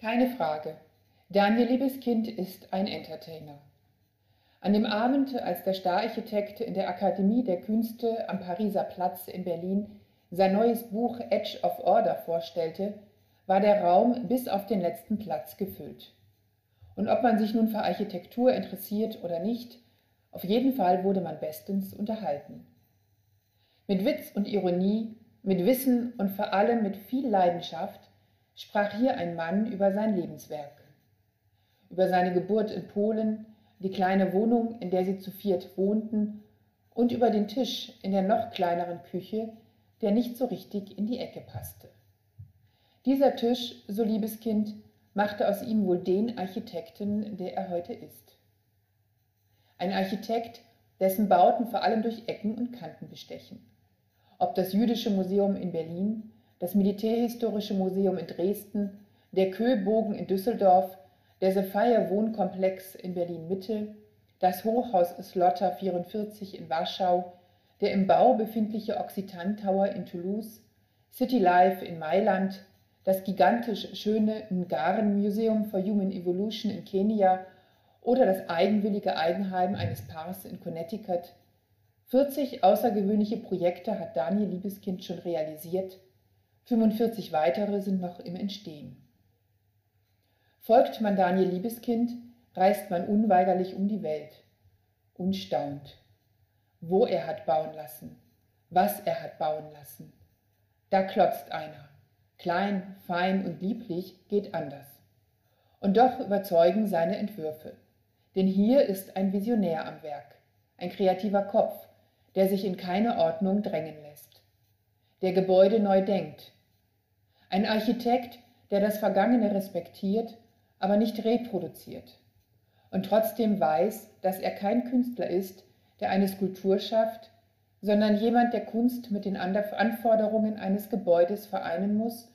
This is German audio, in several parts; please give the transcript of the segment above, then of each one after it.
Keine Frage, Daniel Liebeskind ist ein Entertainer. An dem Abend, als der Stararchitekt in der Akademie der Künste am Pariser Platz in Berlin sein neues Buch Edge of Order vorstellte, war der Raum bis auf den letzten Platz gefüllt. Und ob man sich nun für Architektur interessiert oder nicht, auf jeden Fall wurde man bestens unterhalten. Mit Witz und Ironie, mit Wissen und vor allem mit viel Leidenschaft sprach hier ein Mann über sein Lebenswerk. Über seine Geburt in Polen, die kleine Wohnung, in der sie zu viert wohnten, und über den Tisch in der noch kleineren Küche, der nicht so richtig in die Ecke passte. Dieser Tisch, so liebes Kind, machte aus ihm wohl den Architekten, der er heute ist. Ein Architekt, dessen Bauten vor allem durch Ecken und Kanten bestechen. Ob das Jüdische Museum in Berlin, das Militärhistorische Museum in Dresden, der Köbogen in Düsseldorf, der Sophia Wohnkomplex in Berlin-Mitte, das Hochhaus Slotter 44 in Warschau, der im Bau befindliche Occitan Tower in Toulouse, City Life in Mailand, das gigantisch schöne Ngaren Museum for Human Evolution in Kenia oder das eigenwillige Eigenheim eines Paars in Connecticut. 40 außergewöhnliche Projekte hat Daniel Liebeskind schon realisiert 45 weitere sind noch im Entstehen. Folgt man Daniel Liebeskind, reist man unweigerlich um die Welt und staunt, wo er hat bauen lassen, was er hat bauen lassen. Da klotzt einer. Klein, fein und lieblich geht anders. Und doch überzeugen seine Entwürfe. Denn hier ist ein Visionär am Werk, ein kreativer Kopf, der sich in keine Ordnung drängen lässt, der Gebäude neu denkt, ein Architekt, der das Vergangene respektiert, aber nicht reproduziert und trotzdem weiß, dass er kein Künstler ist, der eine Skulptur schafft, sondern jemand, der Kunst mit den Anforderungen eines Gebäudes vereinen muss,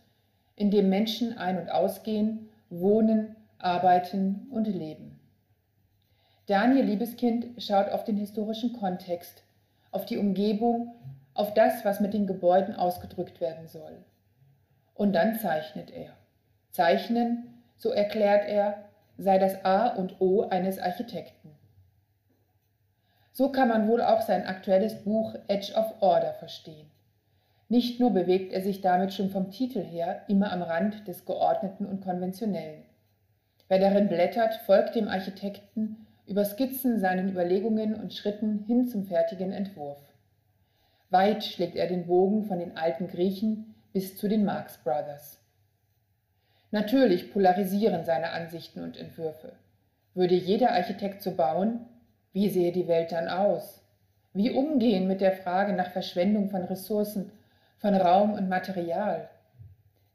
in dem Menschen ein- und ausgehen, wohnen, arbeiten und leben. Daniel Liebeskind schaut auf den historischen Kontext, auf die Umgebung, auf das, was mit den Gebäuden ausgedrückt werden soll. Und dann zeichnet er. Zeichnen, so erklärt er, sei das A und O eines Architekten. So kann man wohl auch sein aktuelles Buch Edge of Order verstehen. Nicht nur bewegt er sich damit schon vom Titel her immer am Rand des Geordneten und Konventionellen. Wer darin blättert, folgt dem Architekten über Skizzen seinen Überlegungen und Schritten hin zum fertigen Entwurf. Weit schlägt er den Bogen von den alten Griechen bis zu den Marx Brothers. Natürlich polarisieren seine Ansichten und Entwürfe. Würde jeder Architekt so bauen, wie sehe die Welt dann aus? Wie umgehen mit der Frage nach Verschwendung von Ressourcen, von Raum und Material?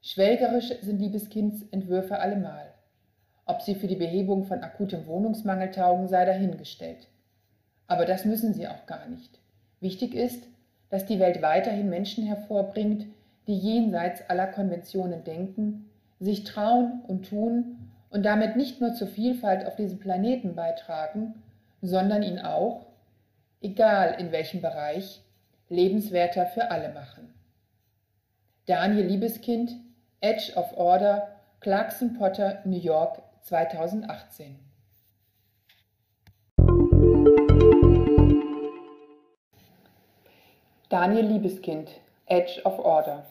Schwelgerisch sind Liebeskinds Entwürfe allemal. Ob sie für die Behebung von akutem Wohnungsmangel taugen, sei dahingestellt. Aber das müssen sie auch gar nicht. Wichtig ist, dass die Welt weiterhin Menschen hervorbringt, die jenseits aller Konventionen denken, sich trauen und tun und damit nicht nur zur Vielfalt auf diesem Planeten beitragen, sondern ihn auch, egal in welchem Bereich, lebenswerter für alle machen. Daniel Liebeskind, Edge of Order, Clarkson Potter, New York 2018. Daniel Liebeskind, Edge of Order